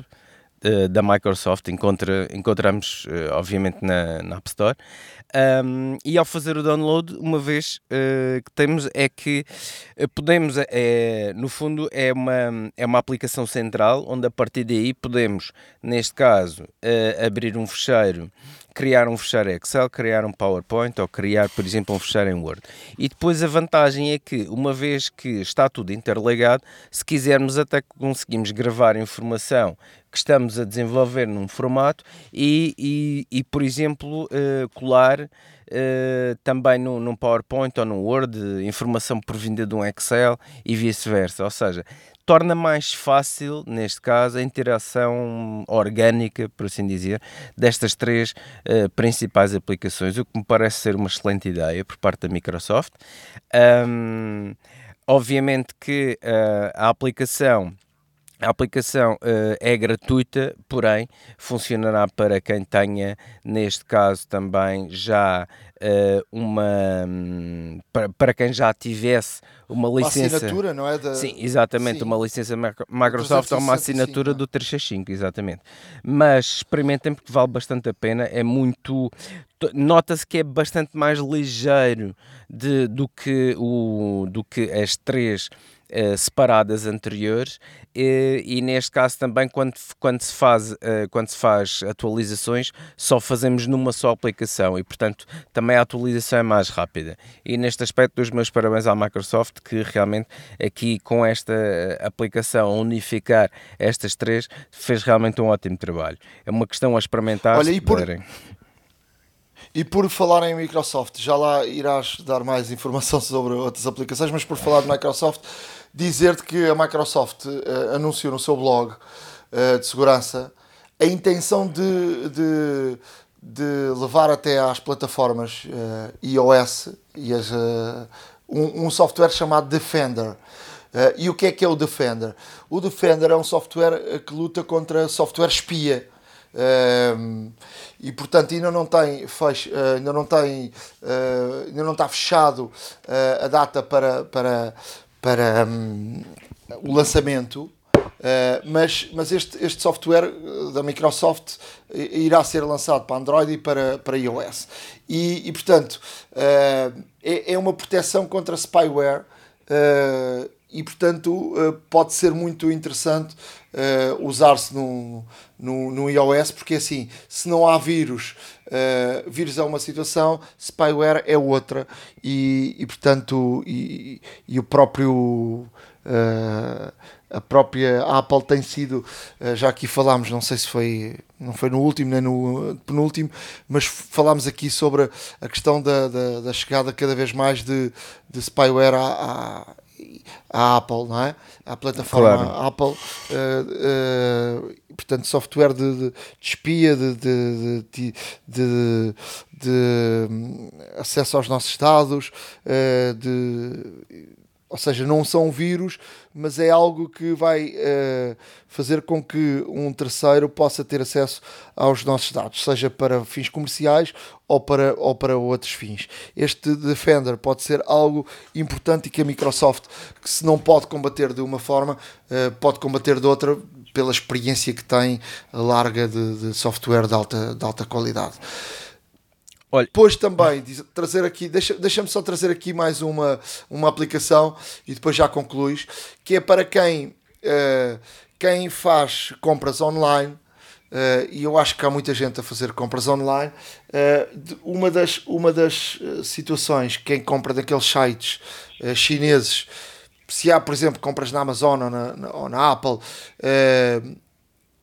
S4: da Microsoft encontra, encontramos uh, obviamente na, na App Store. Um, e ao fazer o download uma vez uh, que temos é que podemos é, no fundo é uma, é uma aplicação central onde a partir daí podemos neste caso abrir um fecheiro criar um fecheiro Excel, criar um PowerPoint ou criar, por exemplo, um fecheiro em Word. E depois a vantagem é que, uma vez que está tudo interligado, se quisermos até conseguimos gravar informação que estamos a desenvolver num formato e, e, e por exemplo, uh, colar uh, também no, num PowerPoint ou num Word informação provinda de um Excel e vice-versa. Ou seja, torna mais fácil, neste caso, a interação orgânica, por assim dizer, destas três uh, principais aplicações, o que me parece ser uma excelente ideia por parte da Microsoft. Um, obviamente que uh, a aplicação a aplicação uh, é gratuita, porém funcionará para quem tenha, neste caso também já uh, uma. Um, para, para quem já tivesse uma licença.
S2: Uma assinatura, não é? Da...
S4: Sim, exatamente, Sim. uma licença Microsoft ou uma assinatura do 365, exatamente. Mas experimentem porque vale bastante a pena, é muito. Nota-se que é bastante mais ligeiro de, do, que o, do que as três uh, separadas anteriores e, e, neste caso também quando, quando, se faz, uh, quando se faz atualizações só fazemos numa só aplicação e portanto também a atualização é mais rápida. E neste aspecto dos meus parabéns à Microsoft que realmente aqui com esta aplicação unificar estas três fez realmente um ótimo trabalho. É uma questão a experimentar
S2: Olha, e por... E por falar em Microsoft, já lá irás dar mais informação sobre outras aplicações, mas por falar de Microsoft, dizer-te que a Microsoft uh, anunciou no seu blog uh, de segurança a intenção de, de, de, levar até às plataformas uh, iOS e as, um, um, software chamado Defender. e o que é que é o Defender? O Defender é um software que luta contra software espia. e portanto ainda não tem fecho, ainda não tem ainda não está fechado a data para, para, para um, o lançamento, uh, mas, mas este, este software eh, da Microsoft irá ser lançado para Android e para, para iOS. E, e portanto, uh, é, é uma proteção contra spyware. Uh, e portanto pode ser muito interessante uh, usar-se no, no, no, iOS, porque assim, se não há vírus, uh, vírus é uma situação, spyware é outra, e, e portanto, e, e o próprio. Uh, a própria Apple tem sido, já aqui falámos, não sei se foi, não foi no último nem no penúltimo, mas falámos aqui sobre a questão da, da, da chegada cada vez mais de, de spyware à, à Apple, não é? À plataforma claro. Apple, uh, uh, portanto, software de, de, de espia, de, de, hum, acesso aos nossos dados, uh, de ou seja, não são vírus, mas é algo que vai uh, fazer com que um terceiro possa ter acesso aos nossos dados, seja para fins comerciais ou para, ou para outros fins. Este Defender pode ser algo importante e que a Microsoft, que se não pode combater de uma forma, uh, pode combater de outra pela experiência que tem larga de, de software de alta, de alta qualidade. Olha. Depois também trazer aqui, deixa-me deixa só trazer aqui mais uma, uma aplicação e depois já concluís, que é para quem, uh, quem faz compras online, uh, e eu acho que há muita gente a fazer compras online, uh, uma, das, uma das situações, quem compra daqueles sites chineses, se há, por exemplo, compras na Amazon ou na, na, ou na Apple,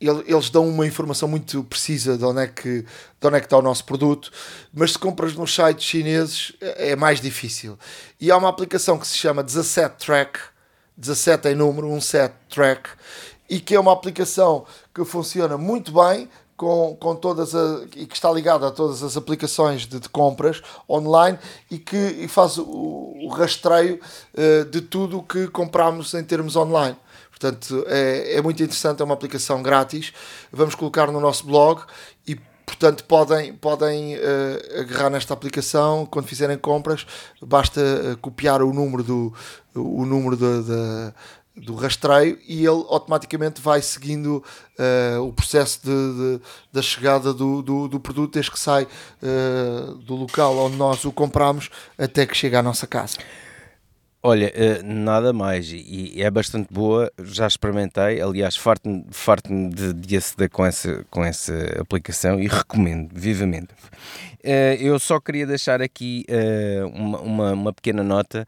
S2: eles dão uma informação muito precisa de onde, é que, de onde é que está o nosso produto, mas se compras nos sites chineses é, é mais difícil. E há uma aplicação que se chama 17 Track, 17 em número, um set track, e que é uma aplicação que funciona muito bem com, com todas a, e que está ligada a todas as aplicações de, de compras online e que e faz o, o rastreio uh, de tudo o que compramos em termos online. Portanto, é, é muito interessante, é uma aplicação grátis. Vamos colocar no nosso blog e portanto podem, podem uh, agarrar nesta aplicação quando fizerem compras basta uh, copiar o número do o número de, de, do rastreio e ele automaticamente vai seguindo uh, o processo de, de, da chegada do, do, do, produto desde que sai do local onde nós o compramos até que chega à nossa casa.
S4: Olha, uh, nada mais, e, é bastante boa, já experimentei, aliás, farto-me farto de, de aceder com essa, com essa aplicação e recomendo vivamente. Uh, eu só queria deixar aqui uh, uma, uma, uma, pequena nota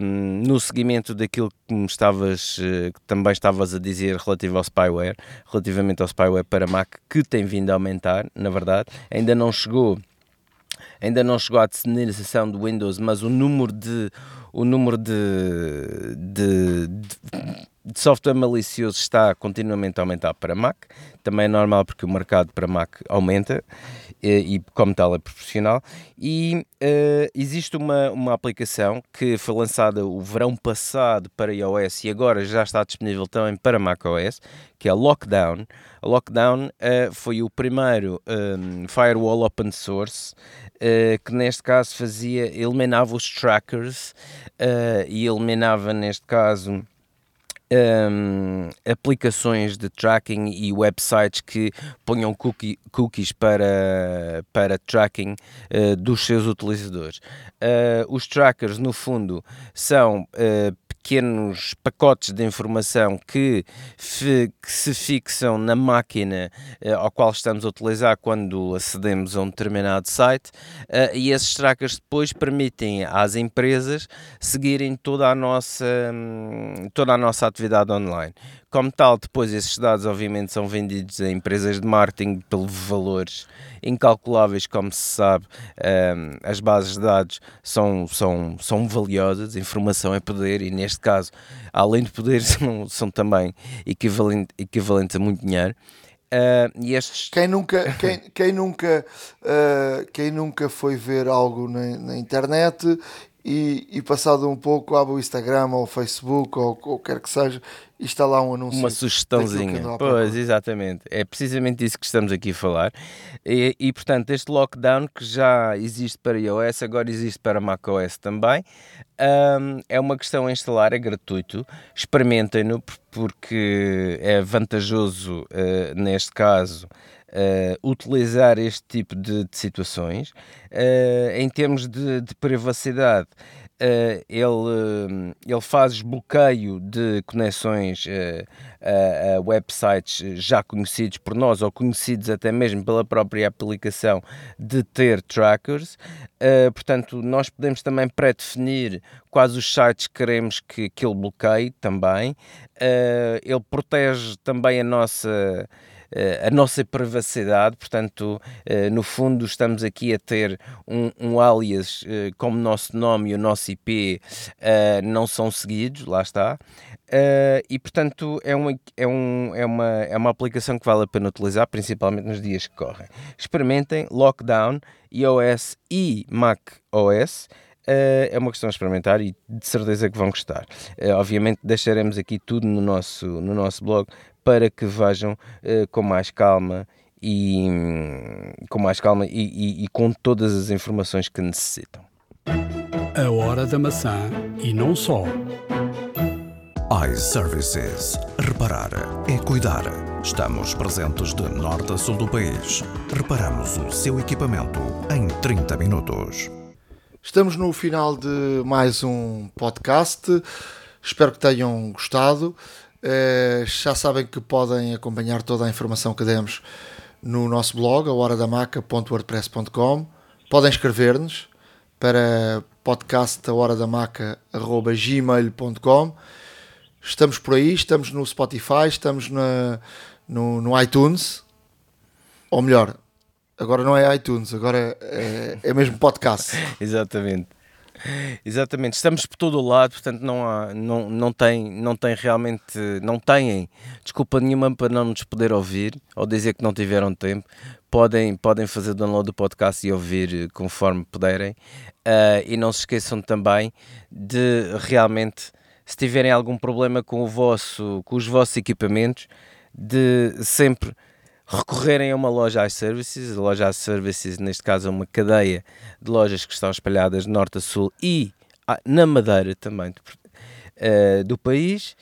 S4: no seguimento daquilo que me estavas, que também estavas a dizer relativo ao spyware, relativamente ao spyware para Mac, que tem vindo a aumentar, na verdade, ainda não chegou ainda não chegou à descentralização do Windows, mas o número de o número de, de, de, software malicioso está continuamente a aumentar para Mac. Também é normal porque o mercado para Mac aumenta e, e como tal é proporcional. E uh, existe uma, uma aplicação que foi lançada o verão passado para iOS e agora já está disponível também para macOS, que é Lockdown. A Lockdown uh, foi o primeiro um, firewall open source uh, que neste caso fazia, eliminava os trackers e eliminava neste caso um, aplicações de tracking e websites que ponham cookie, cookies para, para tracking uh, dos seus utilizadores. Uh, os trackers, no fundo, são uh, pequenos pacotes de informação que, que se fixam na máquina uh, ao qual estamos a utilizar quando acedemos a um determinado site uh, e esses trackers depois permitem às empresas seguirem toda a nossa, um, toda a nossa atividade online. Como tal, depois esses dados obviamente são vendidos a empresas de marketing pelos valores incalculáveis, como se sabe, um, as bases de dados são, são, são valiosas, informação é poder e neste caso, além de poder, são, são também equivalente, equivalentes a muito dinheiro. Uh, e estes...
S2: Quem nunca, quem, quem, nunca, uh, quem nunca foi ver algo na, na internet e, e, passado um pouco abre o Instagram ou o Facebook ou o que quer que seja e está lá um anúncio.
S4: Uma sugestãozinha. Pois, exatamente. É precisamente isso que estamos aqui a falar. E, e, portanto, este lockdown que já existe para iOS, agora existe para macOS também. Um, é uma questão a instalar, é gratuito. Experimentem-no porque é vantajoso, uh, neste caso, Uh, utilizar este tipo de, de situações. Uh, em termos de, de privacidade, uh, ele, ele faz bloqueio de conexões a, a, websites já conhecidos por nós ou conhecidos até mesmo pela própria aplicação de ter trackers. portanto, nós podemos também pré-definir quais os sites queremos que, que ele bloqueie também. ele protege também a nossa a nossa privacidade, portanto, eh, no fundo, estamos aqui a ter um, um alias eh, como nosso nome e o nosso IP não são seguidos, lá está. Uh, e portanto é uma, é, um, é, uma, é uma aplicação que vale a pena utilizar, principalmente nos dias que correm. Experimentem Lockdown, iOS e Mac OS. Uh, é uma questão a experimentar e de certeza que vão gostar. Uh, obviamente deixaremos aqui tudo no nosso, no nosso blog para que vejam uh, com mais calma e com mais calma e, e, e com todas as informações que necessitam.
S1: A hora da maçã e não só
S3: iServices. Reparar é cuidar. Estamos presentes de norte a sul do país. Reparamos o seu equipamento em 30 minutos.
S2: Estamos no final de mais um podcast. Espero que tenham gostado. Uh, já sabem que podem acompanhar toda a informação que demos no nosso blog, a horadamaca.wordpress.com. Podem escrever-nos para podcast.ahoradamaca.gmail.com Estamos por aí, estamos no Spotify, estamos na, no, no iTunes. Ou melhor, agora não é iTunes, agora é, é mesmo podcast.
S4: Exatamente. Exatamente, estamos por todo o lado, portanto não há, não, não tem, não tem realmente, não têm desculpa nenhuma para não nos poder ouvir ou dizer que não tiveram tempo. Podem, podem fazer download do podcast e ouvir conforme puderem. Uh, e não se esqueçam também de realmente se tiverem algum problema com, o vosso, com os vossos equipamentos, de sempre recorrerem a uma loja iServices. A loja iServices, neste caso, é uma cadeia de lojas que estão espalhadas de norte a sul e ah, na Madeira também uh, do país.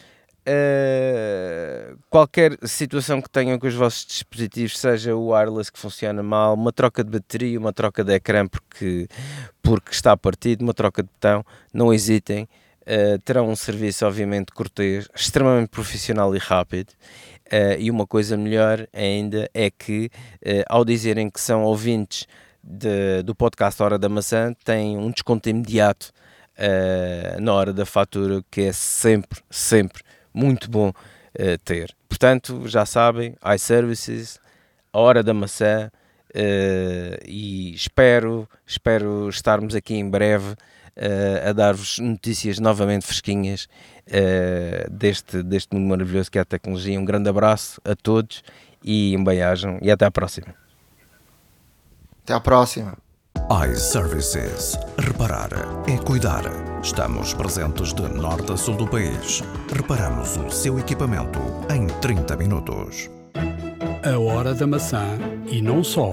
S4: Uh, qualquer situação que tenham com os vossos dispositivos, seja o wireless que funciona mal, uma troca de bateria, uma troca de ecrã porque, porque está partido, uma troca de botão, não hesitem uh, terão um serviço, obviamente, cortês, extremamente profissional e rápido. Uh, e uma coisa melhor ainda é que, uh, ao dizerem que são ouvintes de, do podcast Hora da Maçã, têm um desconto imediato na hora da fatura, que é sempre, sempre muito bom ter. Portanto, já sabem, iServices, Hora da Maçã, e espero, espero estarmos aqui em breve uh, a dar-vos notícias novamente fresquinhas uh, deste, deste mundo maravilhoso que é a tecnologia. Um grande abraço a todos e um bem-ajam e até à próxima.
S2: Até à próxima.
S3: iServices. Reparar é cuidar. Estamos presentes de norte a sul do país. Reparamos o seu equipamento em 30 minutos.
S1: A hora da maçã e não só.